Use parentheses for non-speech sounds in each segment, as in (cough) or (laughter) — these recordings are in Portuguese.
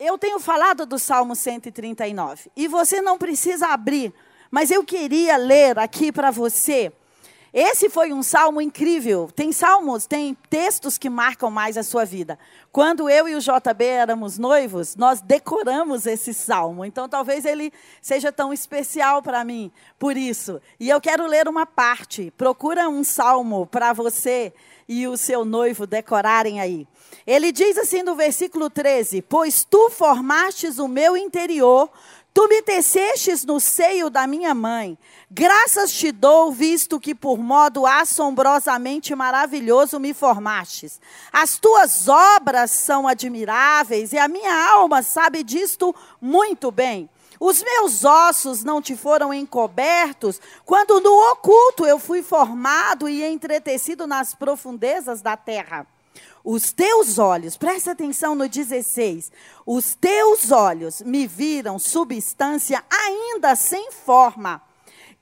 eu tenho falado do Salmo 139 e você não precisa abrir, mas eu queria ler aqui para você. Esse foi um salmo incrível. Tem salmos, tem textos que marcam mais a sua vida. Quando eu e o JB éramos noivos, nós decoramos esse salmo. Então talvez ele seja tão especial para mim por isso. E eu quero ler uma parte. Procura um salmo para você e o seu noivo decorarem aí. Ele diz assim no versículo 13: Pois tu formastes o meu interior, tu me tecestes no seio da minha mãe. Graças te dou, visto que por modo assombrosamente maravilhoso me formastes. As tuas obras são admiráveis e a minha alma sabe disto muito bem. Os meus ossos não te foram encobertos, quando no oculto eu fui formado e entretecido nas profundezas da terra. Os teus olhos, presta atenção no 16. Os teus olhos me viram substância ainda sem forma.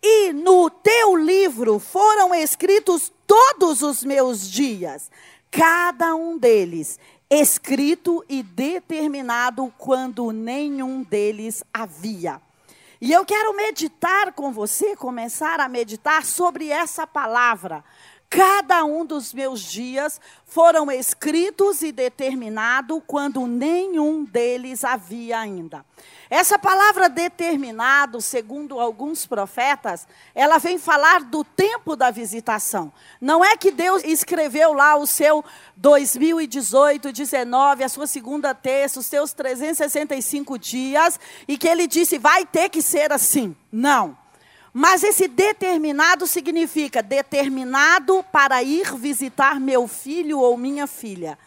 E no teu livro foram escritos todos os meus dias, cada um deles escrito e determinado quando nenhum deles havia. E eu quero meditar com você, começar a meditar sobre essa palavra. Cada um dos meus dias foram escritos e determinados quando nenhum deles havia ainda. Essa palavra determinado, segundo alguns profetas, ela vem falar do tempo da visitação. Não é que Deus escreveu lá o seu 2018, 19, a sua segunda terça, os seus 365 dias, e que ele disse, vai ter que ser assim. Não. Mas esse determinado significa determinado para ir visitar meu filho ou minha filha.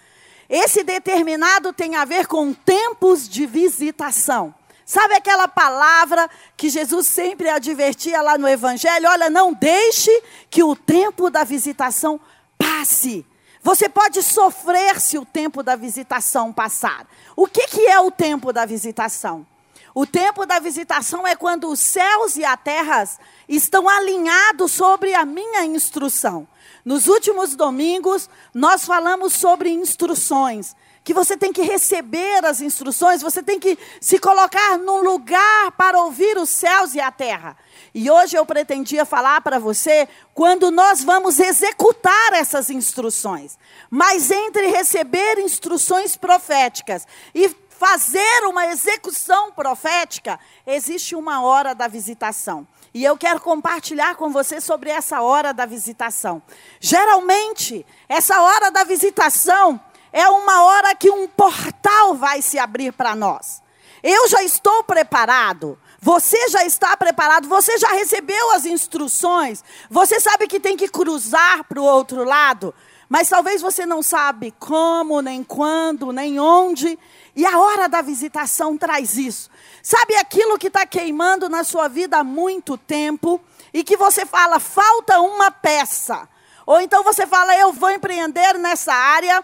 Esse determinado tem a ver com tempos de visitação. Sabe aquela palavra que Jesus sempre advertia lá no Evangelho? Olha, não deixe que o tempo da visitação passe. Você pode sofrer se o tempo da visitação passar. O que, que é o tempo da visitação? O tempo da visitação é quando os céus e a terra estão alinhados sobre a minha instrução. Nos últimos domingos, nós falamos sobre instruções que você tem que receber as instruções, você tem que se colocar num lugar para ouvir os céus e a terra. E hoje eu pretendia falar para você quando nós vamos executar essas instruções. Mas entre receber instruções proféticas e fazer uma execução profética, existe uma hora da visitação. E eu quero compartilhar com você sobre essa hora da visitação. Geralmente, essa hora da visitação é uma hora que um portal vai se abrir para nós. Eu já estou preparado. Você já está preparado, você já recebeu as instruções, você sabe que tem que cruzar para o outro lado, mas talvez você não sabe como, nem quando, nem onde, e a hora da visitação traz isso. Sabe aquilo que está queimando na sua vida há muito tempo, e que você fala, falta uma peça, ou então você fala, eu vou empreender nessa área,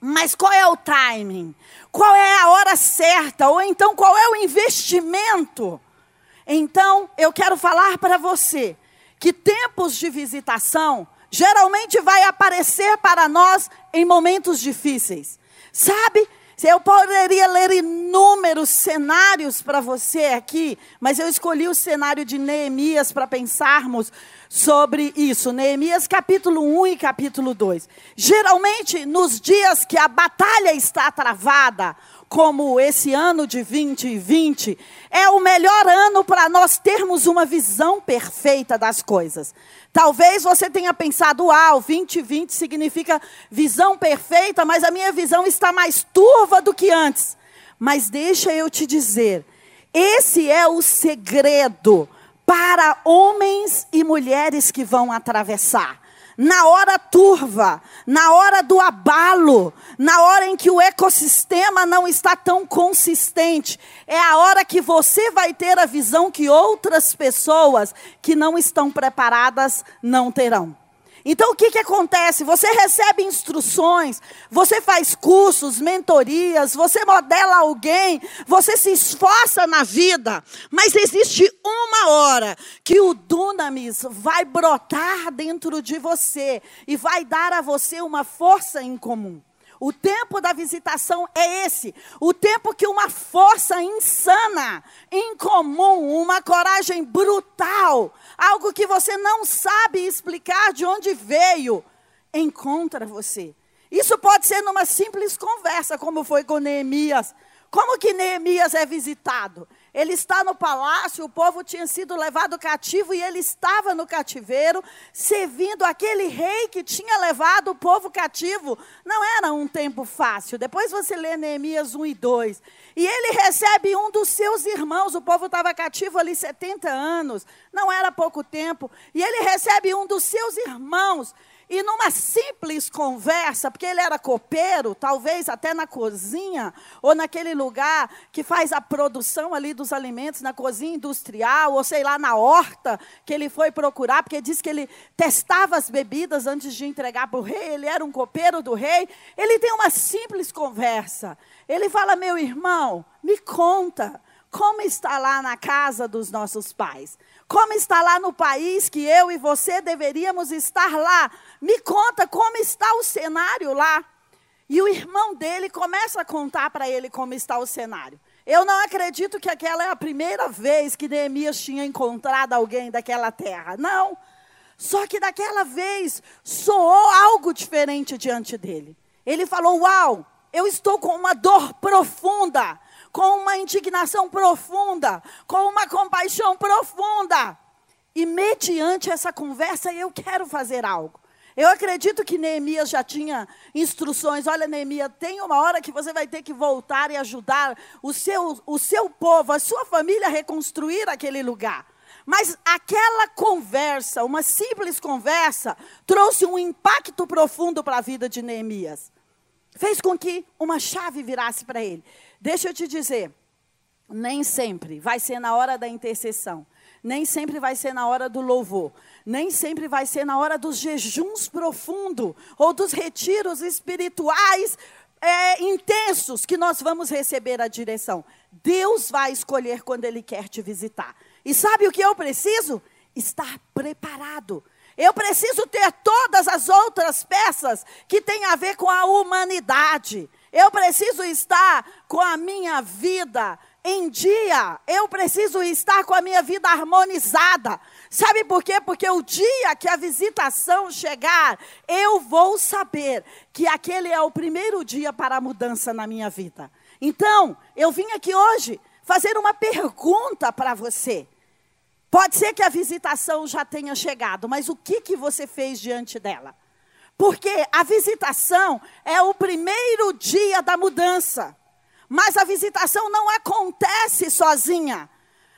mas qual é o timing? Qual é a hora certa? Ou então qual é o investimento? Então, eu quero falar para você que tempos de visitação geralmente vai aparecer para nós em momentos difíceis. Sabe? Eu poderia ler inúmeros cenários para você aqui, mas eu escolhi o cenário de Neemias para pensarmos sobre isso. Neemias capítulo 1 e capítulo 2. Geralmente, nos dias que a batalha está travada, como esse ano de 2020, é o melhor ano para nós termos uma visão perfeita das coisas. Talvez você tenha pensado, ah, o 2020 significa visão perfeita, mas a minha visão está mais turva do que antes. Mas deixa eu te dizer, esse é o segredo para homens e mulheres que vão atravessar na hora turva, na hora do abalo, na hora em que o ecossistema não está tão consistente, é a hora que você vai ter a visão que outras pessoas que não estão preparadas não terão. Então o que, que acontece? Você recebe instruções, você faz cursos, mentorias, você modela alguém, você se esforça na vida, mas existe uma hora que o dunamis vai brotar dentro de você e vai dar a você uma força em comum. O tempo da visitação é esse. O tempo que uma força insana, incomum, uma coragem brutal, algo que você não sabe explicar de onde veio, encontra você. Isso pode ser numa simples conversa, como foi com Neemias. Como que Neemias é visitado? Ele está no palácio, o povo tinha sido levado cativo e ele estava no cativeiro, servindo aquele rei que tinha levado o povo cativo. Não era um tempo fácil. Depois você lê Neemias 1 e 2. E ele recebe um dos seus irmãos, o povo estava cativo ali 70 anos, não era pouco tempo. E ele recebe um dos seus irmãos e numa simples conversa, porque ele era copeiro, talvez até na cozinha, ou naquele lugar que faz a produção ali dos alimentos, na cozinha industrial, ou sei lá, na horta, que ele foi procurar, porque diz que ele testava as bebidas antes de entregar para o rei, ele era um copeiro do rei. Ele tem uma simples conversa. Ele fala: Meu irmão, me conta como está lá na casa dos nossos pais. Como está lá no país que eu e você deveríamos estar lá? Me conta como está o cenário lá. E o irmão dele começa a contar para ele como está o cenário. Eu não acredito que aquela é a primeira vez que Neemias tinha encontrado alguém daquela terra. Não. Só que daquela vez soou algo diferente diante dele. Ele falou: Uau, eu estou com uma dor profunda com uma indignação profunda, com uma compaixão profunda. E mediante essa conversa, eu quero fazer algo. Eu acredito que Neemias já tinha instruções. Olha, Neemias, tem uma hora que você vai ter que voltar e ajudar o seu, o seu povo, a sua família a reconstruir aquele lugar. Mas aquela conversa, uma simples conversa, trouxe um impacto profundo para a vida de Neemias. Fez com que uma chave virasse para ele. Deixa eu te dizer, nem sempre vai ser na hora da intercessão, nem sempre vai ser na hora do louvor, nem sempre vai ser na hora dos jejuns profundos ou dos retiros espirituais é, intensos que nós vamos receber a direção. Deus vai escolher quando Ele quer te visitar. E sabe o que eu preciso? Estar preparado. Eu preciso ter todas as outras peças que têm a ver com a humanidade. Eu preciso estar com a minha vida em dia. Eu preciso estar com a minha vida harmonizada. Sabe por quê? Porque o dia que a visitação chegar, eu vou saber que aquele é o primeiro dia para a mudança na minha vida. Então, eu vim aqui hoje fazer uma pergunta para você. Pode ser que a visitação já tenha chegado, mas o que, que você fez diante dela? Porque a visitação é o primeiro dia da mudança. Mas a visitação não acontece sozinha.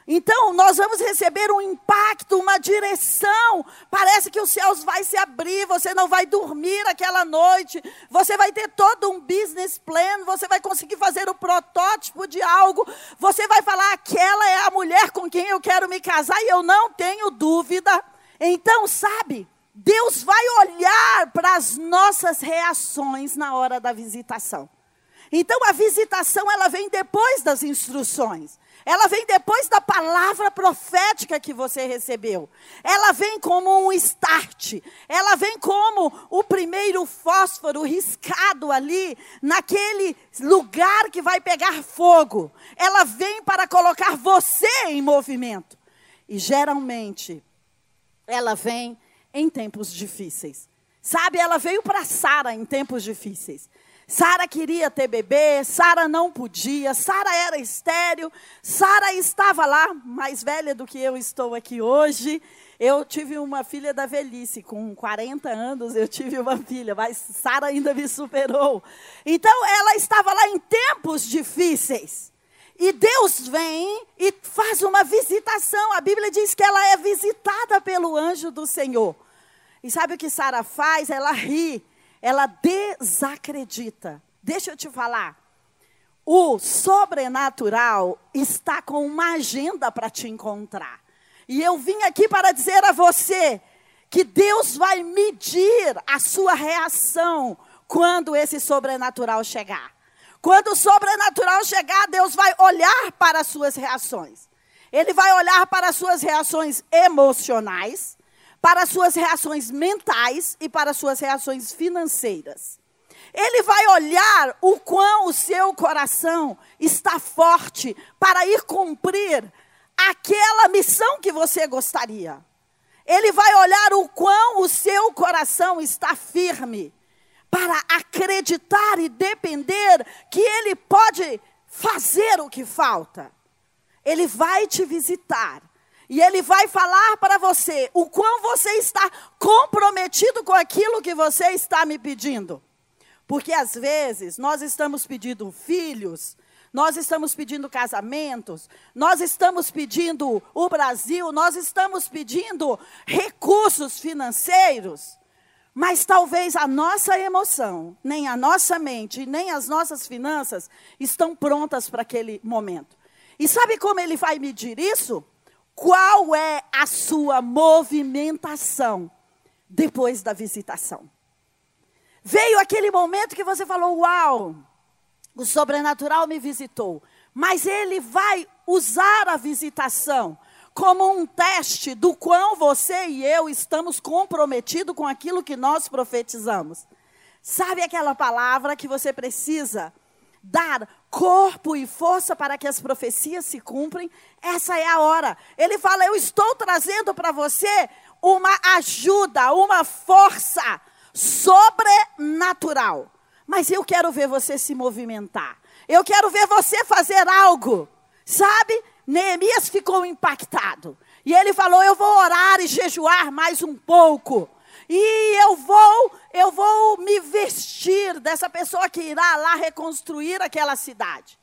Então, nós vamos receber um impacto, uma direção. Parece que os céus vai se abrir, você não vai dormir aquela noite. Você vai ter todo um business plan, você vai conseguir fazer o protótipo de algo. Você vai falar: aquela é a mulher com quem eu quero me casar e eu não tenho dúvida. Então, sabe, Deus vai olhar para as nossas reações na hora da visitação. Então a visitação ela vem depois das instruções. Ela vem depois da palavra profética que você recebeu. Ela vem como um start. Ela vem como o primeiro fósforo riscado ali, naquele lugar que vai pegar fogo. Ela vem para colocar você em movimento. E geralmente, ela vem em tempos difíceis. Sabe, ela veio para Sara em tempos difíceis. Sara queria ter bebê, Sara não podia, Sara era estéril, Sara estava lá, mais velha do que eu estou aqui hoje. Eu tive uma filha da velhice, com 40 anos eu tive uma filha, mas Sara ainda me superou. Então ela estava lá em tempos difíceis. E Deus vem e faz uma visitação. A Bíblia diz que ela é visitada pelo anjo do Senhor. E sabe o que Sara faz? Ela ri, ela desacredita. Deixa eu te falar. O sobrenatural está com uma agenda para te encontrar. E eu vim aqui para dizer a você que Deus vai medir a sua reação quando esse sobrenatural chegar. Quando o sobrenatural chegar, Deus vai olhar para as suas reações. Ele vai olhar para as suas reações emocionais, para suas reações mentais e para suas reações financeiras. Ele vai olhar o quão o seu coração está forte para ir cumprir aquela missão que você gostaria. Ele vai olhar o quão o seu coração está firme para acreditar e depender que ele pode fazer o que falta. Ele vai te visitar e ele vai falar para você o quão você está comprometido com aquilo que você está me pedindo. Porque às vezes nós estamos pedindo filhos, nós estamos pedindo casamentos, nós estamos pedindo o Brasil, nós estamos pedindo recursos financeiros, mas talvez a nossa emoção, nem a nossa mente, nem as nossas finanças estão prontas para aquele momento. E sabe como ele vai medir isso? Qual é a sua movimentação depois da visitação? Veio aquele momento que você falou: Uau, o sobrenatural me visitou. Mas ele vai usar a visitação como um teste do quão você e eu estamos comprometidos com aquilo que nós profetizamos. Sabe aquela palavra que você precisa dar corpo e força para que as profecias se cumprem? Essa é a hora. Ele fala: Eu estou trazendo para você uma ajuda, uma força sobrenatural. Mas eu quero ver você se movimentar. Eu quero ver você fazer algo. Sabe? Neemias ficou impactado. E ele falou: "Eu vou orar e jejuar mais um pouco. E eu vou, eu vou me vestir dessa pessoa que irá lá reconstruir aquela cidade."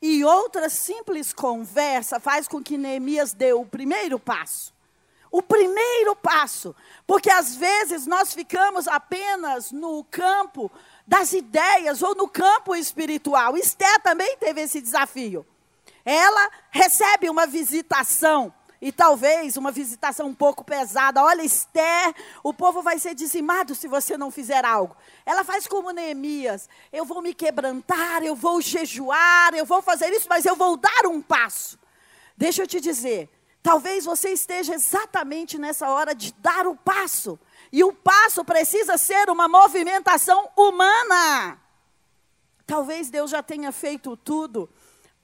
E outra simples conversa faz com que Neemias dê o primeiro passo. O primeiro passo, porque às vezes nós ficamos apenas no campo das ideias ou no campo espiritual. Esther também teve esse desafio. Ela recebe uma visitação e talvez uma visitação um pouco pesada. Olha, Esther, o povo vai ser dizimado se você não fizer algo. Ela faz como Neemias: eu vou me quebrantar, eu vou jejuar, eu vou fazer isso, mas eu vou dar um passo. Deixa eu te dizer, talvez você esteja exatamente nessa hora de dar o passo. E o passo precisa ser uma movimentação humana. Talvez Deus já tenha feito tudo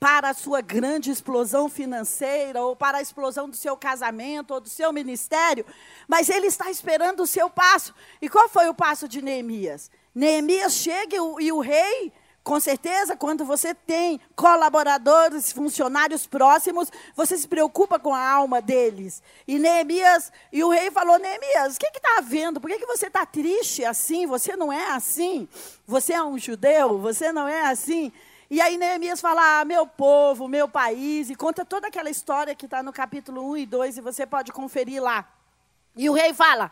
para a sua grande explosão financeira, ou para a explosão do seu casamento, ou do seu ministério, mas Ele está esperando o seu passo. E qual foi o passo de Neemias? Neemias chega e o, e o rei com certeza, quando você tem colaboradores, funcionários próximos, você se preocupa com a alma deles. E Neemias, e o rei falou: Neemias, o que está havendo? Por que, que você está triste assim? Você não é assim. Você é um judeu, você não é assim. E aí Neemias fala: ah, meu povo, meu país, e conta toda aquela história que está no capítulo 1 e 2, e você pode conferir lá. E o rei fala: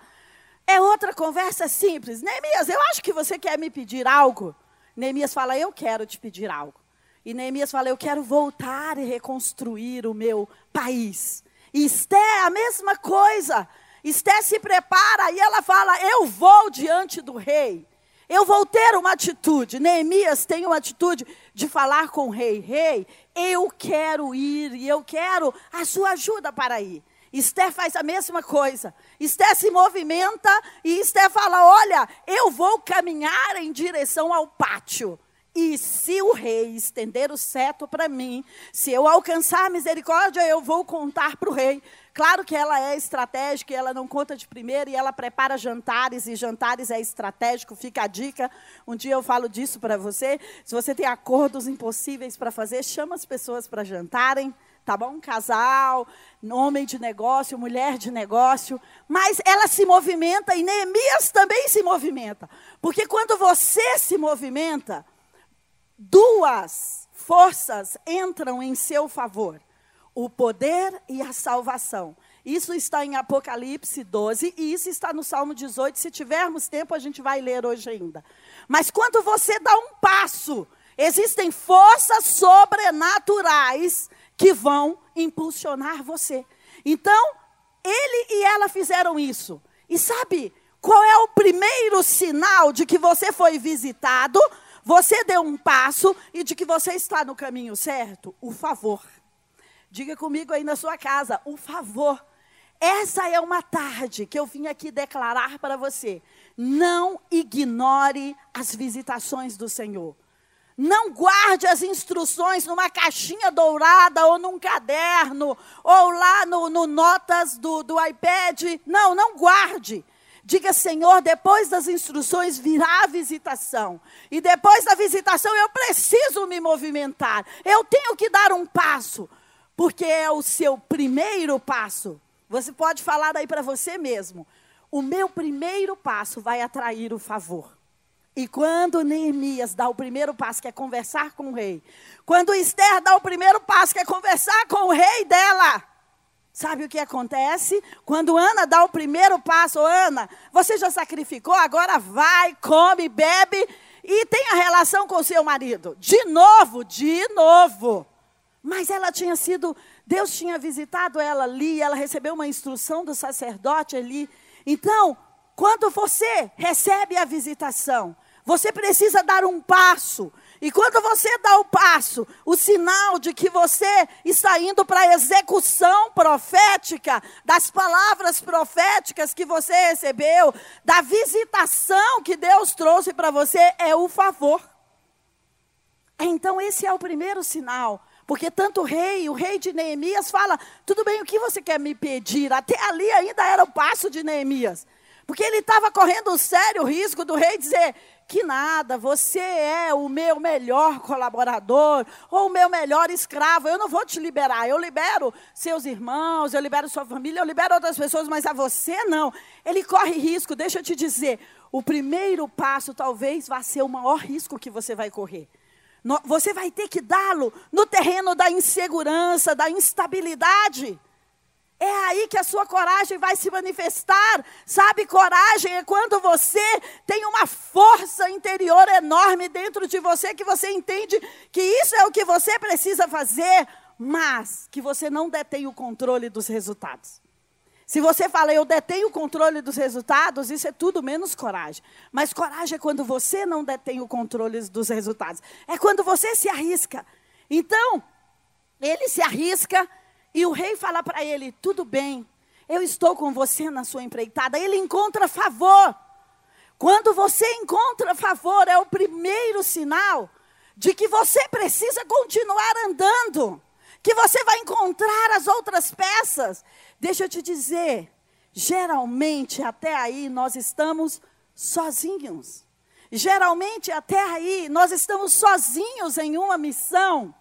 é outra conversa simples. Neemias, eu acho que você quer me pedir algo. Neemias fala: Eu quero te pedir algo. E Neemias fala: Eu quero voltar e reconstruir o meu país. E Esté, a mesma coisa. Esté se prepara e ela fala: Eu vou diante do rei. Eu vou ter uma atitude. Neemias tem uma atitude de falar com o rei: Rei, eu quero ir e eu quero a sua ajuda para ir. Esther faz a mesma coisa. Esther se movimenta e Esther fala: Olha, eu vou caminhar em direção ao pátio. E se o rei estender o seto para mim, se eu alcançar a misericórdia, eu vou contar para o rei. Claro que ela é estratégica, ela não conta de primeira e ela prepara jantares, e jantares é estratégico, fica a dica. Um dia eu falo disso para você. Se você tem acordos impossíveis para fazer, chama as pessoas para jantarem tá bom? Casal, homem de negócio, mulher de negócio, mas ela se movimenta e Neemias também se movimenta. Porque quando você se movimenta, duas forças entram em seu favor: o poder e a salvação. Isso está em Apocalipse 12 e isso está no Salmo 18. Se tivermos tempo, a gente vai ler hoje ainda. Mas quando você dá um passo, existem forças sobrenaturais que vão impulsionar você. Então, ele e ela fizeram isso. E sabe qual é o primeiro sinal de que você foi visitado, você deu um passo e de que você está no caminho certo? O favor. Diga comigo aí na sua casa, o favor. essa é uma tarde que eu vim aqui declarar para você. Não ignore as visitações do Senhor. Não guarde as instruções numa caixinha dourada ou num caderno ou lá no, no notas do, do iPad. Não, não guarde. Diga, Senhor, depois das instruções virá a visitação. E depois da visitação eu preciso me movimentar. Eu tenho que dar um passo. Porque é o seu primeiro passo. Você pode falar aí para você mesmo. O meu primeiro passo vai atrair o favor. E quando Neemias dá o primeiro passo, que é conversar com o rei, quando Esther dá o primeiro passo, que é conversar com o rei dela, sabe o que acontece? Quando Ana dá o primeiro passo, Ana, você já sacrificou, agora vai, come, bebe e tem a relação com o seu marido. De novo, de novo. Mas ela tinha sido, Deus tinha visitado ela ali, ela recebeu uma instrução do sacerdote ali. Então, quando você recebe a visitação, você precisa dar um passo. E quando você dá o passo, o sinal de que você está indo para a execução profética das palavras proféticas que você recebeu, da visitação que Deus trouxe para você, é o favor. Então, esse é o primeiro sinal. Porque tanto o rei, o rei de Neemias, fala: tudo bem, o que você quer me pedir? Até ali ainda era o passo de Neemias. Porque ele estava correndo o sério risco do rei dizer: que nada, você é o meu melhor colaborador, ou o meu melhor escravo, eu não vou te liberar, eu libero seus irmãos, eu libero sua família, eu libero outras pessoas, mas a você não. Ele corre risco, deixa eu te dizer, o primeiro passo talvez vá ser o maior risco que você vai correr. Você vai ter que dá-lo no terreno da insegurança, da instabilidade. É aí que a sua coragem vai se manifestar. Sabe, coragem é quando você tem uma força interior enorme dentro de você que você entende que isso é o que você precisa fazer, mas que você não detém o controle dos resultados. Se você fala, eu detenho o controle dos resultados, isso é tudo menos coragem. Mas coragem é quando você não detém o controle dos resultados. É quando você se arrisca. Então, ele se arrisca e o rei fala para ele: tudo bem, eu estou com você na sua empreitada. Ele encontra favor. Quando você encontra favor, é o primeiro sinal de que você precisa continuar andando, que você vai encontrar as outras peças. Deixa eu te dizer, geralmente até aí nós estamos sozinhos. Geralmente até aí nós estamos sozinhos em uma missão.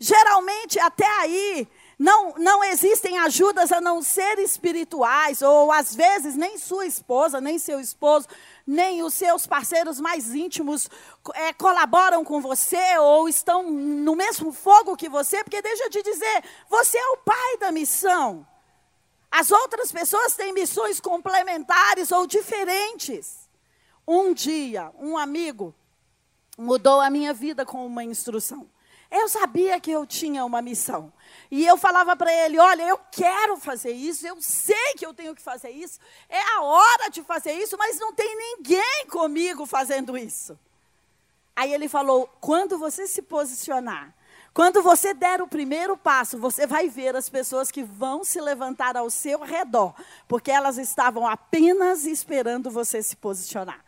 Geralmente até aí não, não existem ajudas a não ser espirituais, ou às vezes nem sua esposa, nem seu esposo, nem os seus parceiros mais íntimos é, colaboram com você, ou estão no mesmo fogo que você, porque deixa eu te dizer, você é o pai da missão. As outras pessoas têm missões complementares ou diferentes. Um dia, um amigo mudou a minha vida com uma instrução. Eu sabia que eu tinha uma missão. E eu falava para ele: olha, eu quero fazer isso, eu sei que eu tenho que fazer isso, é a hora de fazer isso, mas não tem ninguém comigo fazendo isso. Aí ele falou: quando você se posicionar, quando você der o primeiro passo, você vai ver as pessoas que vão se levantar ao seu redor, porque elas estavam apenas esperando você se posicionar.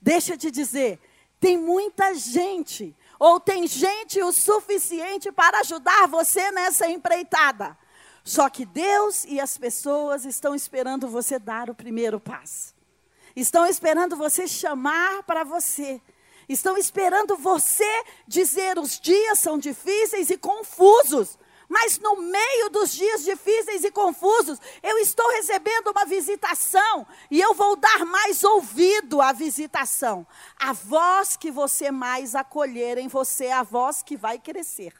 Deixa eu te dizer, tem muita gente ou tem gente o suficiente para ajudar você nessa empreitada. Só que Deus e as pessoas estão esperando você dar o primeiro passo. Estão esperando você chamar para você. Estão esperando você dizer: os dias são difíceis e confusos. Mas no meio dos dias difíceis e confusos, eu estou recebendo uma visitação e eu vou dar mais ouvido à visitação. A voz que você mais acolher em você é a voz que vai crescer.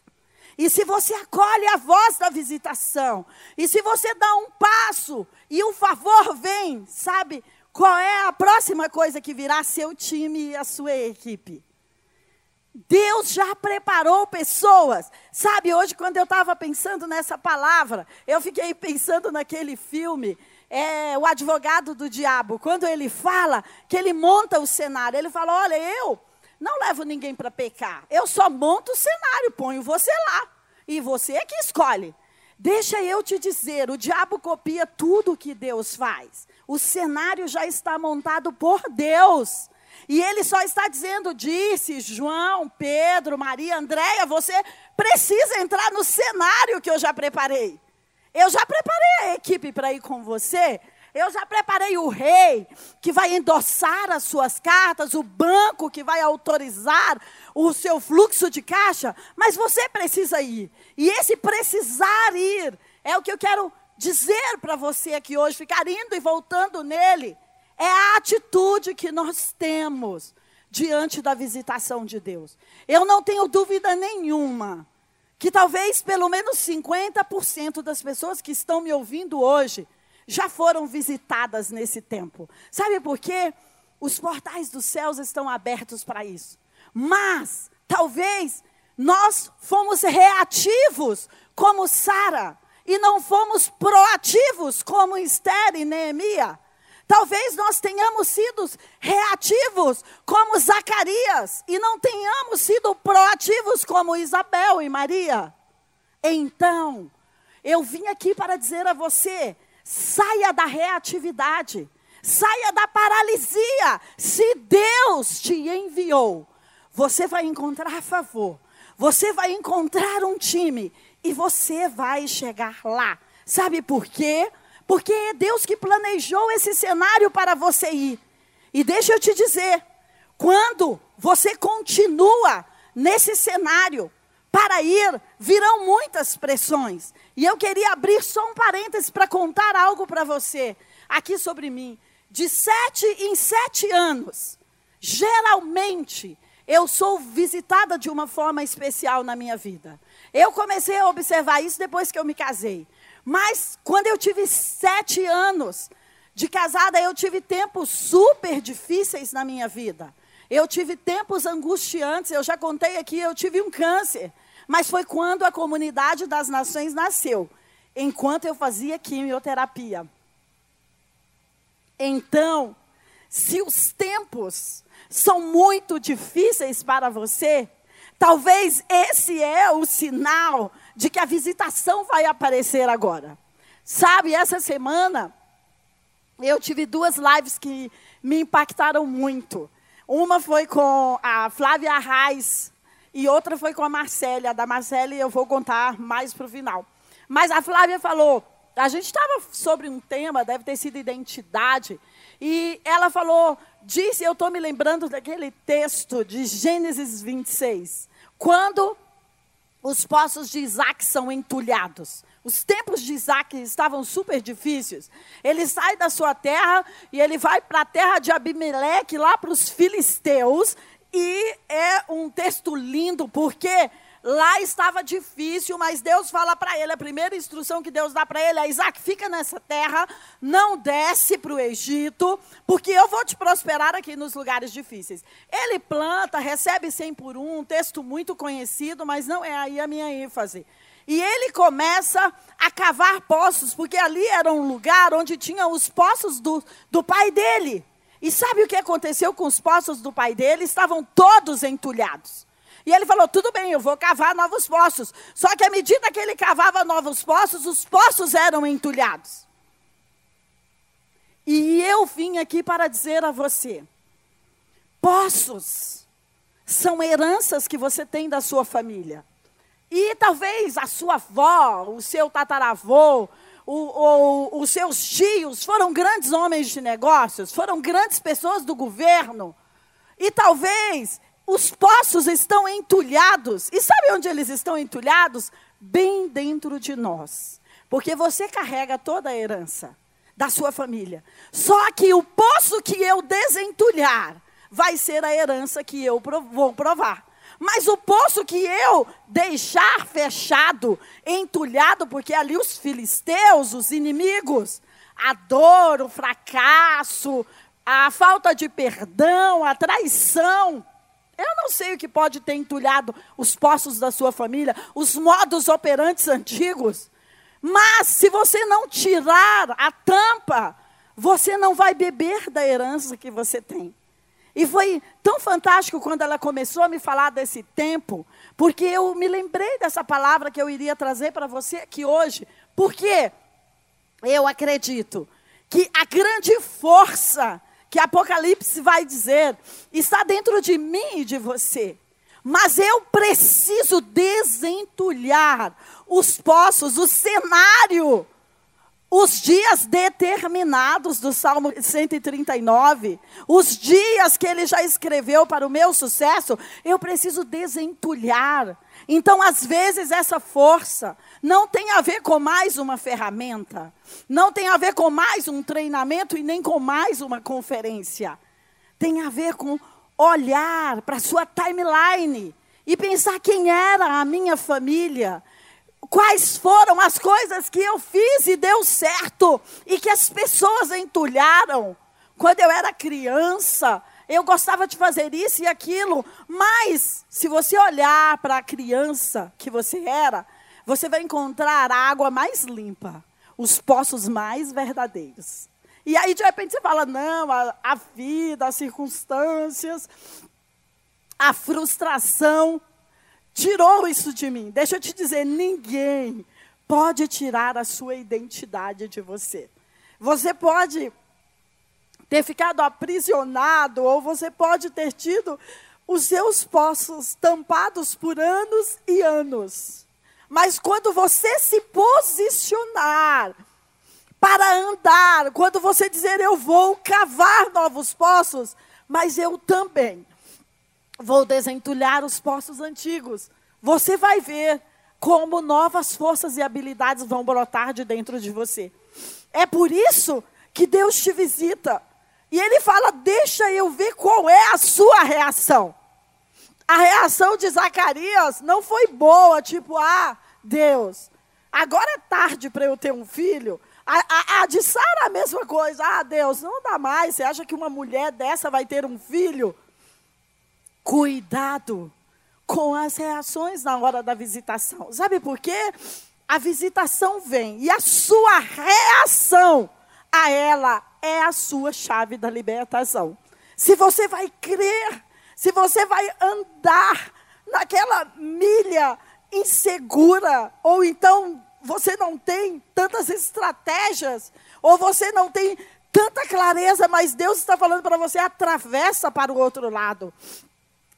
E se você acolhe a voz da visitação, e se você dá um passo e o favor vem, sabe qual é a próxima coisa que virá? Seu time e a sua equipe. Deus já preparou pessoas. Sabe, hoje, quando eu estava pensando nessa palavra, eu fiquei pensando naquele filme, é, O Advogado do Diabo, quando ele fala que ele monta o cenário. Ele fala: Olha, eu não levo ninguém para pecar, eu só monto o cenário, ponho você lá. E você é que escolhe. Deixa eu te dizer, o diabo copia tudo que Deus faz. O cenário já está montado por Deus. E ele só está dizendo, disse João, Pedro, Maria, Andréia, você precisa entrar no cenário que eu já preparei. Eu já preparei a equipe para ir com você. Eu já preparei o rei que vai endossar as suas cartas, o banco que vai autorizar o seu fluxo de caixa, mas você precisa ir. E esse precisar ir é o que eu quero dizer para você aqui hoje, ficar indo e voltando nele. É a atitude que nós temos diante da visitação de Deus. Eu não tenho dúvida nenhuma que talvez pelo menos 50% das pessoas que estão me ouvindo hoje já foram visitadas nesse tempo. Sabe por quê? Os portais dos céus estão abertos para isso. Mas, talvez, nós fomos reativos como Sara e não fomos proativos como Esther e Neemia. Talvez nós tenhamos sido reativos como Zacarias e não tenhamos sido proativos como Isabel e Maria. Então, eu vim aqui para dizer a você: saia da reatividade, saia da paralisia. Se Deus te enviou, você vai encontrar favor, você vai encontrar um time e você vai chegar lá. Sabe por quê? Porque é Deus que planejou esse cenário para você ir. E deixa eu te dizer, quando você continua nesse cenário para ir, virão muitas pressões. E eu queria abrir só um parêntese para contar algo para você aqui sobre mim. De sete em sete anos, geralmente eu sou visitada de uma forma especial na minha vida. Eu comecei a observar isso depois que eu me casei. Mas quando eu tive sete anos de casada, eu tive tempos super difíceis na minha vida. Eu tive tempos angustiantes, eu já contei aqui, eu tive um câncer. Mas foi quando a comunidade das nações nasceu, enquanto eu fazia quimioterapia. Então, se os tempos são muito difíceis para você, talvez esse é o sinal de que a visitação vai aparecer agora. Sabe, essa semana eu tive duas lives que me impactaram muito. Uma foi com a Flávia Arraes e outra foi com a Marcélia. Da Marcélia eu vou contar mais para o final. Mas a Flávia falou, a gente estava sobre um tema, deve ter sido identidade, e ela falou, disse, eu estou me lembrando daquele texto de Gênesis 26, quando os poços de Isaac são entulhados. Os tempos de Isaac estavam super difíceis. Ele sai da sua terra e ele vai para a terra de Abimeleque, lá para os filisteus. E é um texto lindo, porque Lá estava difícil, mas Deus fala para ele, a primeira instrução que Deus dá para ele é: Isaac, fica nessa terra, não desce para o Egito, porque eu vou te prosperar aqui nos lugares difíceis. Ele planta, recebe 100 por um, um texto muito conhecido, mas não é aí a minha ênfase. E ele começa a cavar poços, porque ali era um lugar onde tinha os poços do, do pai dele. E sabe o que aconteceu com os poços do pai dele? Estavam todos entulhados. E ele falou: tudo bem, eu vou cavar novos poços. Só que à medida que ele cavava novos poços, os poços eram entulhados. E eu vim aqui para dizer a você: poços são heranças que você tem da sua família. E talvez a sua avó, o seu tataravô, o, o, os seus tios foram grandes homens de negócios, foram grandes pessoas do governo. E talvez os poços estão entulhados. E sabe onde eles estão entulhados? Bem dentro de nós. Porque você carrega toda a herança da sua família. Só que o poço que eu desentulhar vai ser a herança que eu vou provar. Mas o poço que eu deixar fechado, entulhado, porque ali os filisteus, os inimigos, a dor, o fracasso, a falta de perdão, a traição, eu não sei o que pode ter entulhado os poços da sua família, os modos operantes antigos. Mas se você não tirar a tampa, você não vai beber da herança que você tem. E foi tão fantástico quando ela começou a me falar desse tempo, porque eu me lembrei dessa palavra que eu iria trazer para você aqui hoje, porque eu acredito que a grande força que Apocalipse vai dizer está dentro de mim e de você. Mas eu preciso desentulhar os poços, o cenário os dias determinados do Salmo 139, os dias que ele já escreveu para o meu sucesso, eu preciso desentulhar. Então, às vezes, essa força não tem a ver com mais uma ferramenta, não tem a ver com mais um treinamento e nem com mais uma conferência. Tem a ver com olhar para a sua timeline e pensar quem era a minha família, quais foram as coisas que eu fiz e deu certo e que as pessoas entulharam. Quando eu era criança, eu gostava de fazer isso e aquilo, mas se você olhar para a criança que você era, você vai encontrar a água mais limpa, os poços mais verdadeiros. E aí, de repente, você fala: não, a, a vida, as circunstâncias, a frustração tirou isso de mim. Deixa eu te dizer: ninguém pode tirar a sua identidade de você. Você pode ter ficado aprisionado, ou você pode ter tido os seus poços tampados por anos e anos. Mas quando você se posicionar para andar, quando você dizer eu vou cavar novos poços, mas eu também vou desentulhar os poços antigos. Você vai ver como novas forças e habilidades vão brotar de dentro de você. É por isso que Deus te visita. E Ele fala: Deixa eu ver qual é a sua reação. A reação de Zacarias não foi boa, tipo, ah, Deus, agora é tarde para eu ter um filho. A, a, a de Sara a mesma coisa. Ah, Deus, não dá mais. Você acha que uma mulher dessa vai ter um filho? Cuidado com as reações na hora da visitação. Sabe por quê? A visitação vem e a sua reação a ela é a sua chave da libertação. Se você vai crer, se você vai andar naquela milha insegura, ou então você não tem tantas estratégias, ou você não tem tanta clareza, mas Deus está falando para você, atravessa para o outro lado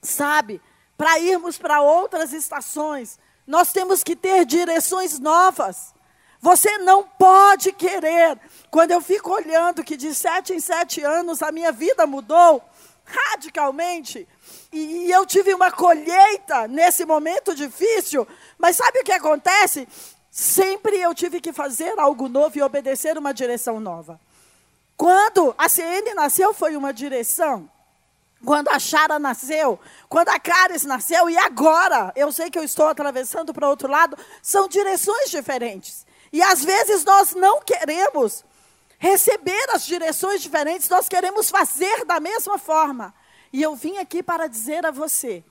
sabe, para irmos para outras estações, nós temos que ter direções novas. Você não pode querer. Quando eu fico olhando que de sete em sete anos a minha vida mudou radicalmente, e, e eu tive uma colheita nesse momento difícil, mas sabe o que acontece? Sempre eu tive que fazer algo novo e obedecer uma direção nova. Quando a CN nasceu, foi uma direção quando a Chara nasceu, quando a Caris nasceu e agora, eu sei que eu estou atravessando para outro lado, são direções diferentes. E às vezes nós não queremos receber as direções diferentes, nós queremos fazer da mesma forma. E eu vim aqui para dizer a você: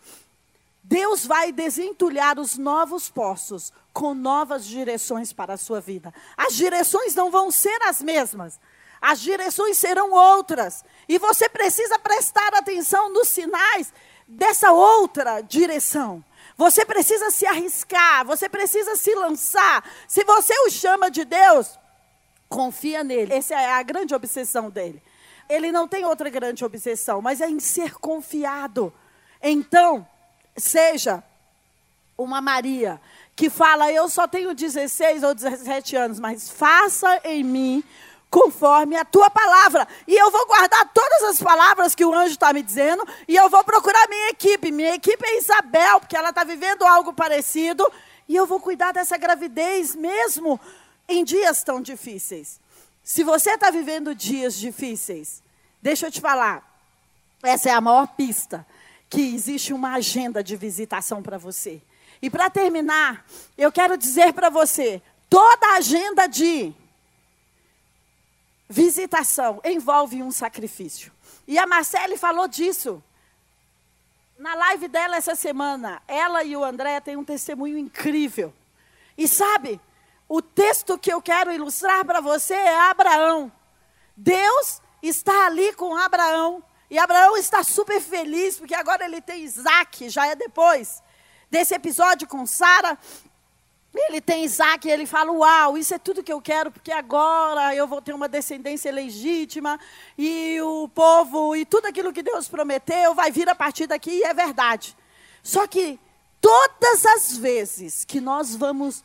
Deus vai desentulhar os novos poços com novas direções para a sua vida. As direções não vão ser as mesmas, as direções serão outras. E você precisa prestar atenção nos sinais dessa outra direção. Você precisa se arriscar, você precisa se lançar. Se você o chama de Deus, confia nele. Essa é a grande obsessão dele. Ele não tem outra grande obsessão, mas é em ser confiado. Então, seja uma Maria que fala: Eu só tenho 16 ou 17 anos, mas faça em mim conforme a tua palavra. E eu vou guardar todas as palavras que o anjo está me dizendo, e eu vou procurar minha equipe. Minha equipe é Isabel, porque ela está vivendo algo parecido, e eu vou cuidar dessa gravidez mesmo em dias tão difíceis. Se você está vivendo dias difíceis, deixa eu te falar, essa é a maior pista que existe uma agenda de visitação para você. E para terminar, eu quero dizer para você, toda agenda de visitação envolve um sacrifício. E a Marcele falou disso. Na live dela essa semana, ela e o André têm um testemunho incrível. E sabe, o texto que eu quero ilustrar para você é Abraão. Deus está ali com Abraão E Abraão está super feliz, porque agora ele tem Isaac, já é depois desse episódio com Sara. Ele tem Isaac e ele fala: Uau, isso é tudo que eu quero, porque agora eu vou ter uma descendência legítima e o povo e tudo aquilo que Deus prometeu vai vir a partir daqui, e é verdade. Só que todas as vezes que nós vamos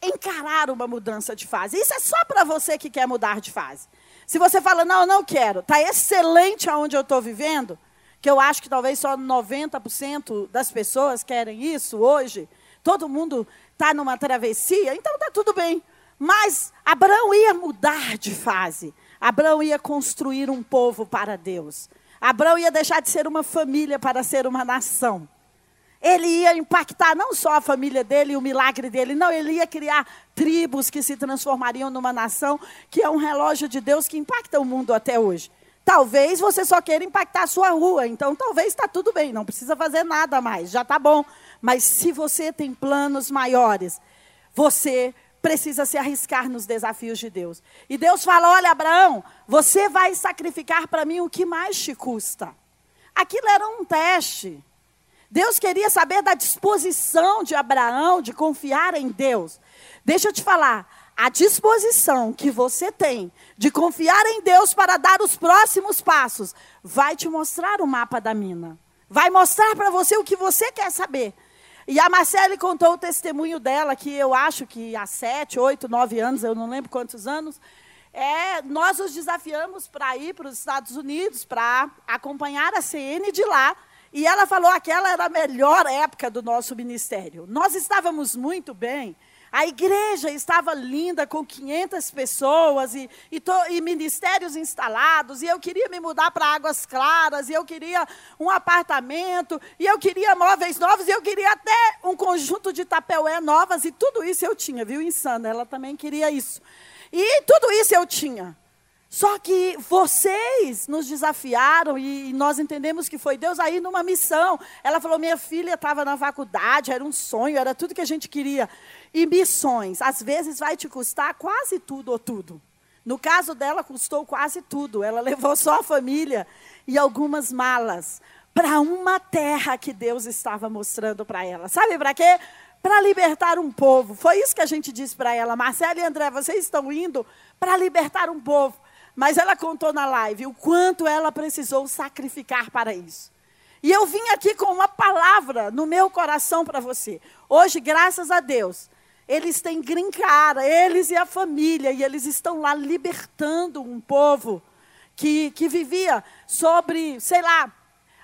encarar uma mudança de fase, isso é só para você que quer mudar de fase. Se você fala, não, eu não quero, está excelente aonde eu estou vivendo, que eu acho que talvez só 90% das pessoas querem isso hoje, todo mundo está numa travessia, então está tudo bem. Mas Abraão ia mudar de fase. Abraão ia construir um povo para Deus. Abraão ia deixar de ser uma família para ser uma nação. Ele ia impactar não só a família dele e o milagre dele, não, ele ia criar tribos que se transformariam numa nação, que é um relógio de Deus que impacta o mundo até hoje. Talvez você só queira impactar a sua rua, então talvez está tudo bem, não precisa fazer nada mais, já está bom. Mas se você tem planos maiores, você precisa se arriscar nos desafios de Deus. E Deus fala: Olha, Abraão, você vai sacrificar para mim o que mais te custa. Aquilo era um teste. Deus queria saber da disposição de Abraão de confiar em Deus. Deixa eu te falar, a disposição que você tem de confiar em Deus para dar os próximos passos vai te mostrar o mapa da mina. Vai mostrar para você o que você quer saber. E a Marcele contou o testemunho dela, que eu acho que há sete, oito, nove anos, eu não lembro quantos anos, é, nós os desafiamos para ir para os Estados Unidos, para acompanhar a CN de lá, e ela falou que aquela era a melhor época do nosso ministério. Nós estávamos muito bem. A igreja estava linda, com 500 pessoas e, e, to, e, ministérios instalados. E eu queria me mudar para Águas Claras. E eu queria um apartamento. E eu queria móveis novos. E eu queria até um conjunto de tapeué novas. E tudo isso eu tinha, viu, Insana? Ela também queria isso. E tudo isso eu tinha. Só que vocês nos desafiaram e nós entendemos que foi Deus aí numa missão. Ela falou: minha filha estava na faculdade, era um sonho, era tudo que a gente queria. E missões, às vezes vai te custar quase tudo ou tudo. No caso dela, custou quase tudo. Ela levou só a família e algumas malas para uma terra que Deus estava mostrando para ela. Sabe para quê? Para libertar um povo. Foi isso que a gente disse para ela. Marcela e André, vocês estão indo para libertar um povo. Mas ela contou na live o quanto ela precisou sacrificar para isso. E eu vim aqui com uma palavra no meu coração para você. Hoje, graças a Deus, eles têm green eles e a família, e eles estão lá libertando um povo que, que vivia sobre, sei lá,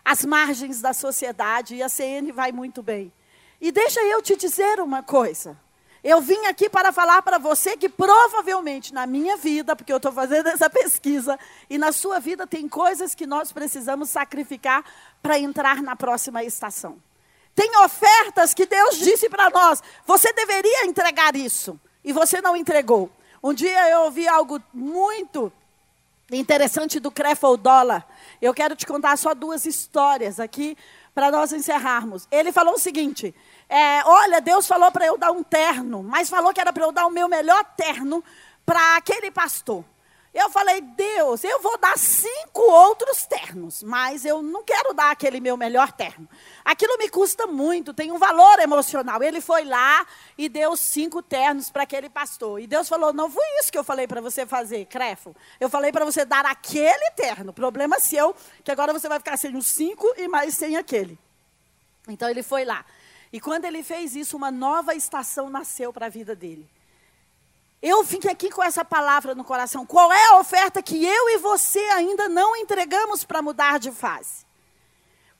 as margens da sociedade, e a CN vai muito bem. E deixa eu te dizer uma coisa. Eu vim aqui para falar para você que provavelmente na minha vida, porque eu estou fazendo essa pesquisa, e na sua vida tem coisas que nós precisamos sacrificar para entrar na próxima estação. Tem ofertas que Deus disse para nós, você deveria entregar isso, e você não entregou. Um dia eu ouvi algo muito interessante do Crefel Dollar. Eu quero te contar só duas histórias aqui para nós encerrarmos. Ele falou o seguinte: é, olha, Deus falou para eu dar um terno, mas falou que era para eu dar o meu melhor terno para aquele pastor. Eu falei, Deus, eu vou dar cinco outros ternos, mas eu não quero dar aquele meu melhor terno. Aquilo me custa muito, tem um valor emocional. Ele foi lá e deu cinco ternos para aquele pastor. E Deus falou: não foi isso que eu falei para você fazer, Crefo. Eu falei para você dar aquele terno. Problema seu, que agora você vai ficar sem os cinco e mais sem aquele. Então ele foi lá. E quando ele fez isso, uma nova estação nasceu para a vida dele. Eu fiquei aqui com essa palavra no coração. Qual é a oferta que eu e você ainda não entregamos para mudar de fase?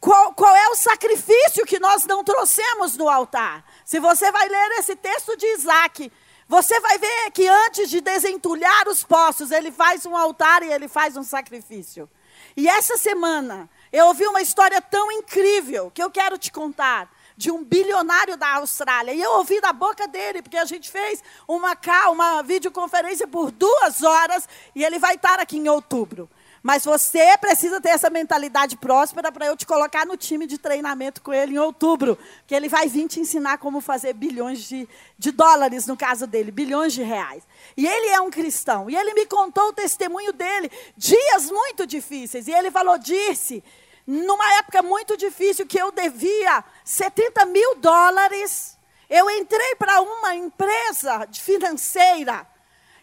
Qual, qual, é o sacrifício que nós não trouxemos no altar? Se você vai ler esse texto de Isaac, você vai ver que antes de desentulhar os poços, ele faz um altar e ele faz um sacrifício. E essa semana, eu ouvi uma história tão incrível que eu quero te contar de um bilionário da Austrália. E eu ouvi da boca dele, porque a gente fez uma, uma videoconferência por duas horas e ele vai estar aqui em outubro. Mas você precisa ter essa mentalidade próspera para eu te colocar no time de treinamento com ele em outubro. Que ele vai vir te ensinar como fazer bilhões de, de dólares, no caso dele, bilhões de reais. E ele é um cristão. E ele me contou o testemunho dele, dias muito difíceis. E ele falou: disse, numa época muito difícil, que eu devia 70 mil dólares. Eu entrei para uma empresa financeira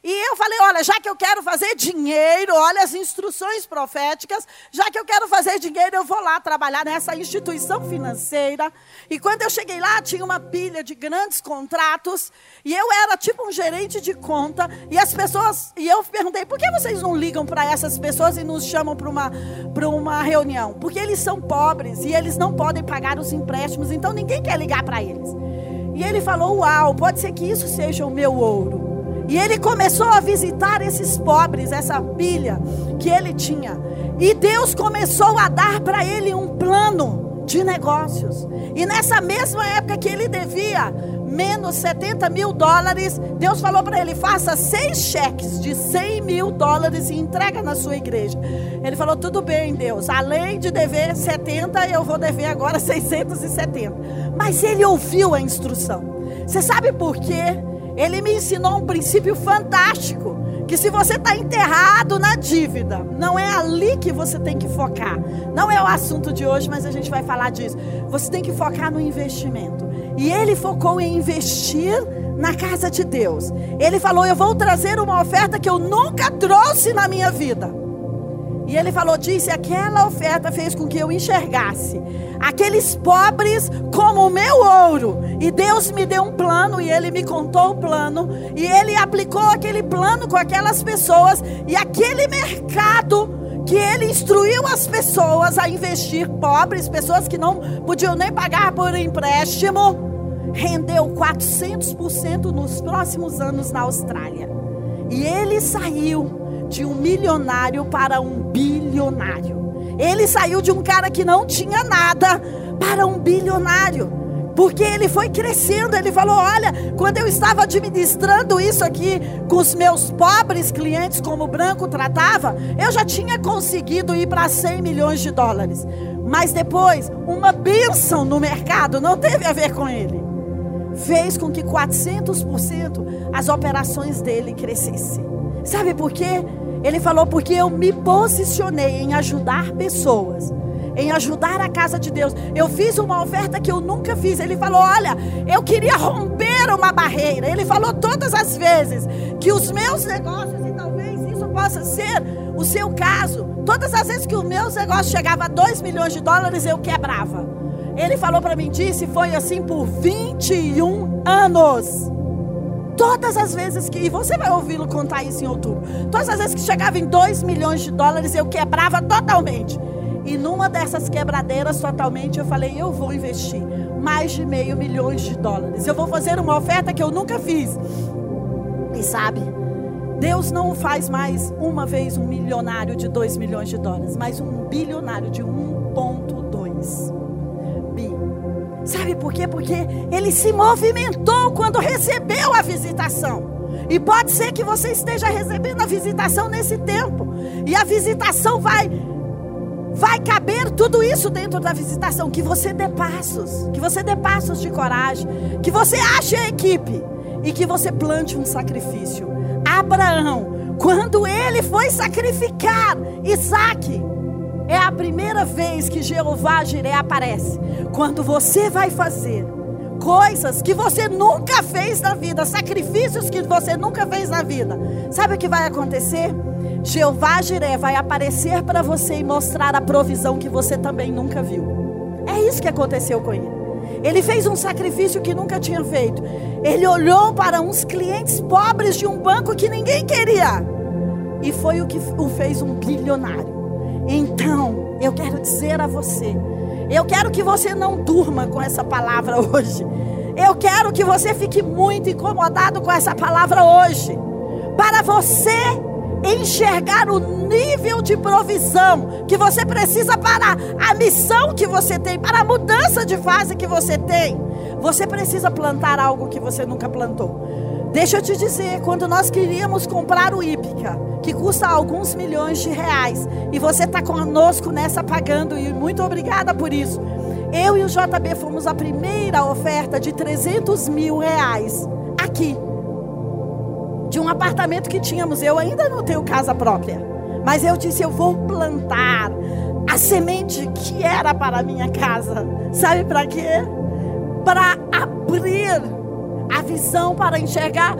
e eu falei: olha, já que eu quero fazer dinheiro, olha as instruções proféticas, já que eu quero fazer dinheiro, eu vou lá trabalhar nessa instituição financeira. E quando eu cheguei lá, tinha uma pilha de grandes contratos, e eu era tipo um gerente de conta, e as pessoas, e eu perguntei: por que vocês não ligam para essas pessoas e nos chamam para uma, uma reunião? Porque eles são pobres e eles não podem pagar os empréstimos, então ninguém quer ligar para eles. E ele falou: Uau, pode ser que isso seja o meu ouro. E ele começou a visitar esses pobres, essa pilha que ele tinha. E Deus começou a dar para ele um plano de negócios. E nessa mesma época que ele devia menos 70 mil dólares, Deus falou para ele: faça seis cheques de 100 mil dólares e entrega na sua igreja. Ele falou: tudo bem, Deus, além de dever 70, eu vou dever agora 670. Mas ele ouviu a instrução. Você sabe por quê? Ele me ensinou um princípio fantástico. Que se você está enterrado na dívida, não é ali que você tem que focar. Não é o assunto de hoje, mas a gente vai falar disso. Você tem que focar no investimento. E ele focou em investir na casa de Deus. Ele falou: Eu vou trazer uma oferta que eu nunca trouxe na minha vida. E ele falou: disse, aquela oferta fez com que eu enxergasse aqueles pobres como o meu ouro. E Deus me deu um plano e ele me contou o plano. E ele aplicou aquele plano com aquelas pessoas. E aquele mercado que ele instruiu as pessoas a investir, pobres, pessoas que não podiam nem pagar por empréstimo, rendeu 400% nos próximos anos na Austrália. E ele saiu de um milionário para um bilionário. Ele saiu de um cara que não tinha nada para um bilionário. Porque ele foi crescendo, ele falou: Olha, quando eu estava administrando isso aqui com os meus pobres clientes, como o branco tratava, eu já tinha conseguido ir para 100 milhões de dólares. Mas depois, uma bênção no mercado não teve a ver com ele, fez com que 400% as operações dele crescessem. Sabe por quê? Ele falou: porque eu me posicionei em ajudar pessoas, em ajudar a casa de Deus. Eu fiz uma oferta que eu nunca fiz. Ele falou: olha, eu queria romper uma barreira. Ele falou todas as vezes que os meus negócios, e talvez isso possa ser o seu caso, todas as vezes que os meus negócios chegavam a 2 milhões de dólares, eu quebrava. Ele falou para mim, disse, foi assim por 21 anos. Todas as vezes que, e você vai ouvi-lo contar isso em outubro, todas as vezes que chegava em 2 milhões de dólares, eu quebrava totalmente. E numa dessas quebradeiras totalmente, eu falei: eu vou investir mais de meio milhão de dólares. Eu vou fazer uma oferta que eu nunca fiz. E sabe, Deus não faz mais uma vez um milionário de 2 milhões de dólares, mas um bilionário de 1,2 Sabe por quê? Porque ele se movimentou quando recebeu a visitação. E pode ser que você esteja recebendo a visitação nesse tempo. E a visitação vai vai caber tudo isso dentro da visitação, que você dê passos, que você dê passos de coragem, que você ache a equipe e que você plante um sacrifício. Abraão, quando ele foi sacrificar Isaac, é a primeira vez que Jeová Jiré aparece. Quando você vai fazer coisas que você nunca fez na vida, sacrifícios que você nunca fez na vida, sabe o que vai acontecer? Jeová Jiré vai aparecer para você e mostrar a provisão que você também nunca viu. É isso que aconteceu com ele. Ele fez um sacrifício que nunca tinha feito. Ele olhou para uns clientes pobres de um banco que ninguém queria. E foi o que o fez um bilionário. Então, eu quero dizer a você, eu quero que você não durma com essa palavra (laughs) hoje. Eu quero que você fique muito incomodado com essa palavra hoje. Para você enxergar o nível de provisão que você precisa para a missão que você tem, para a mudança de fase que você tem, você precisa plantar algo que você nunca plantou. Deixa eu te dizer, quando nós queríamos comprar o Ípica, que custa alguns milhões de reais, e você está conosco nessa pagando, e muito obrigada por isso. Eu e o JB fomos a primeira oferta de 300 mil reais aqui, de um apartamento que tínhamos. Eu ainda não tenho casa própria, mas eu disse: eu vou plantar a semente que era para a minha casa. Sabe para quê? Para abrir a visão para enxergar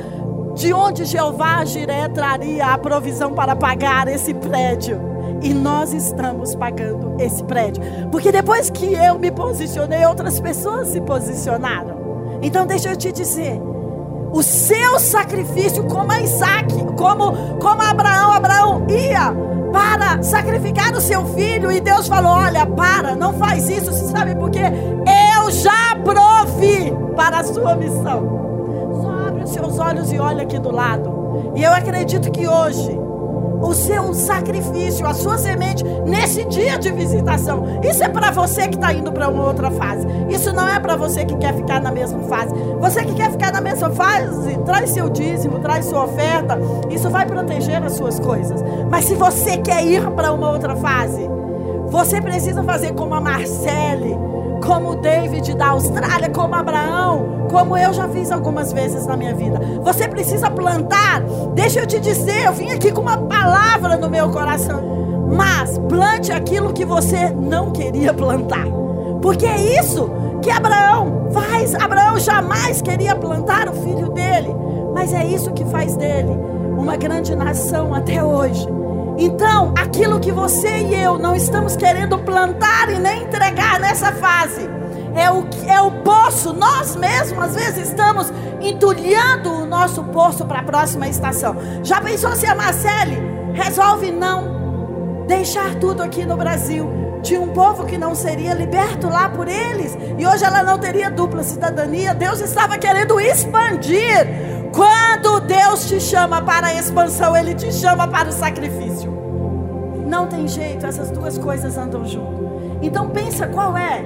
de onde Jeová Jiré traria a provisão para pagar esse prédio. E nós estamos pagando esse prédio. Porque depois que eu me posicionei, outras pessoas se posicionaram. Então deixa eu te dizer. O seu sacrifício, como Isaac, como, como Abraão, Abraão ia para sacrificar o seu filho. E Deus falou: Olha, para, não faz isso. Você sabe por quê? Eu já provi para a sua missão os seus olhos e olha aqui do lado. E eu acredito que hoje o seu sacrifício, a sua semente nesse dia de visitação. Isso é para você que está indo para uma outra fase. Isso não é para você que quer ficar na mesma fase. Você que quer ficar na mesma fase, traz seu dízimo, traz sua oferta. Isso vai proteger as suas coisas. Mas se você quer ir para uma outra fase, você precisa fazer como a Marcele como David da Austrália, como Abraão, como eu já fiz algumas vezes na minha vida. Você precisa plantar. Deixa eu te dizer, eu vim aqui com uma palavra no meu coração. Mas plante aquilo que você não queria plantar. Porque é isso que Abraão faz. Abraão jamais queria plantar o filho dele, mas é isso que faz dele uma grande nação até hoje. Então, aquilo que você e eu não estamos querendo plantar e nem entregar nessa fase, é o, é o poço. Nós mesmos, às vezes, estamos entulhando o nosso poço para a próxima estação. Já pensou se a Marcele resolve não deixar tudo aqui no Brasil? de um povo que não seria liberto lá por eles, e hoje ela não teria dupla cidadania. Deus estava querendo expandir quando Deus te chama para a expansão, Ele te chama para o sacrifício. Não tem jeito, essas duas coisas andam junto. Então pensa qual é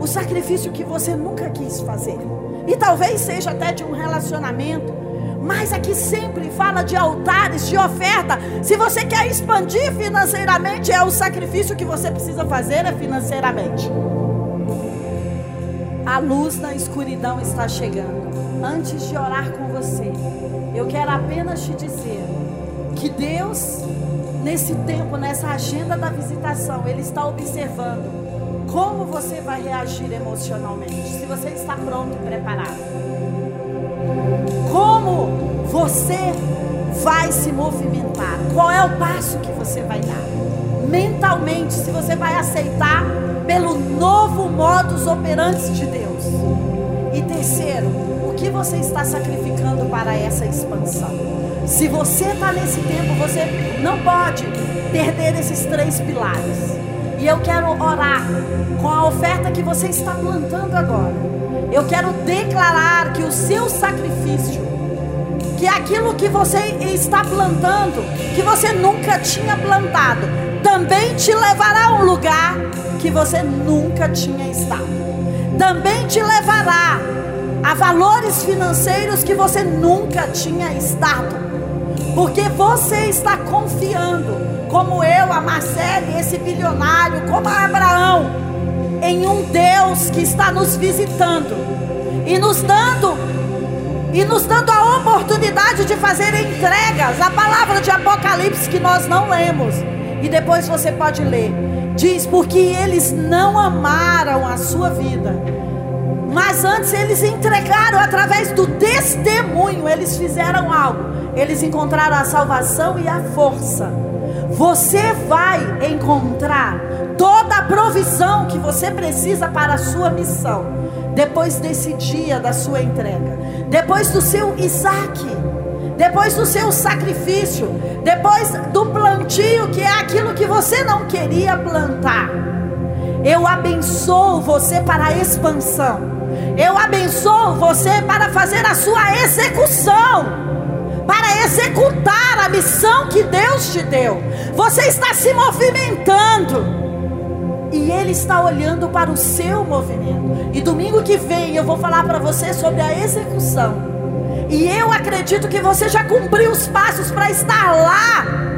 o sacrifício que você nunca quis fazer. E talvez seja até de um relacionamento. Mas aqui sempre fala de altares, de oferta. Se você quer expandir financeiramente, é o sacrifício que você precisa fazer é financeiramente. A luz na escuridão está chegando. Antes de orar com você, eu quero apenas te dizer que Deus, nesse tempo, nessa agenda da visitação, Ele está observando como você vai reagir emocionalmente. Se você está pronto e preparado. Como você vai se movimentar. Qual é o passo que você vai dar? Mentalmente, se você vai aceitar pelo novo modus operandi de Deus. E terceiro, que você está sacrificando para essa expansão? Se você está nesse tempo, você não pode perder esses três pilares. E eu quero orar com a oferta que você está plantando agora. Eu quero declarar que o seu sacrifício, que aquilo que você está plantando, que você nunca tinha plantado, também te levará a um lugar que você nunca tinha estado. Também te levará a valores financeiros que você nunca tinha estado. Porque você está confiando, como eu, a Marcele, esse bilionário, como a Abraão, em um Deus que está nos visitando e nos dando e nos dando a oportunidade de fazer entregas. A palavra de Apocalipse que nós não lemos. E depois você pode ler. Diz: porque eles não amaram a sua vida, mas antes eles entregaram através do testemunho, eles fizeram algo, eles encontraram a salvação e a força. Você vai encontrar toda a provisão que você precisa para a sua missão, depois desse dia da sua entrega, depois do seu Isaac depois do seu sacrifício, depois do plantio, que é aquilo que você não queria plantar. Eu abençoo você para a expansão. Eu abençoo você para fazer a sua execução. Para executar a missão que Deus te deu. Você está se movimentando. E Ele está olhando para o seu movimento. E domingo que vem eu vou falar para você sobre a execução. E eu acredito que você já cumpriu os passos para estar lá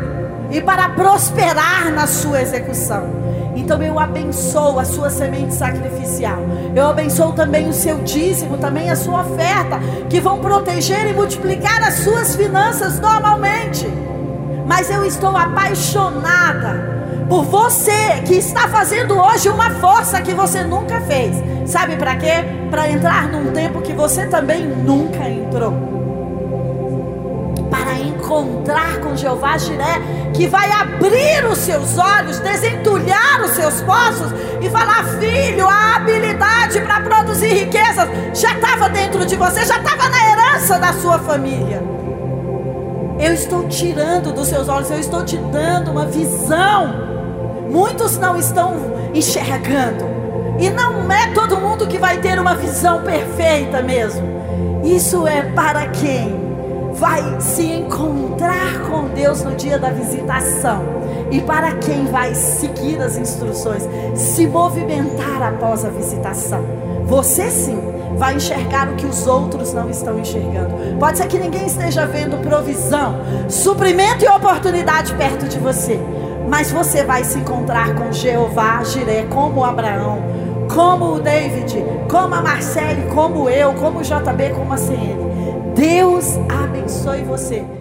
e para prosperar na sua execução. Então eu abençoo a sua semente sacrificial. Eu abençoo também o seu dízimo, também a sua oferta, que vão proteger e multiplicar as suas finanças normalmente. Mas eu estou apaixonada por você que está fazendo hoje uma força que você nunca fez. Sabe para quê? Para entrar num tempo que você também nunca entrou encontrar com Jeová Jiré, que vai abrir os seus olhos, desentulhar os seus poços e falar: Filho, a habilidade para produzir riquezas já estava dentro de você, já estava na herança da sua família. Eu estou tirando dos seus olhos, eu estou te dando uma visão. Muitos não estão enxergando. E não é todo mundo que vai ter uma visão perfeita mesmo. Isso é para quem vai se encontrar com Deus no dia da visitação. E para quem vai seguir as instruções, se movimentar após a visitação. Você sim vai enxergar o que os outros não estão enxergando. Pode ser que ninguém esteja vendo provisão, suprimento e oportunidade perto de você. Mas você vai se encontrar com Jeová, Jiré, como Abraão, como o David, como a Marcele, como eu, como o JB, como a CN. Deus abençoe você.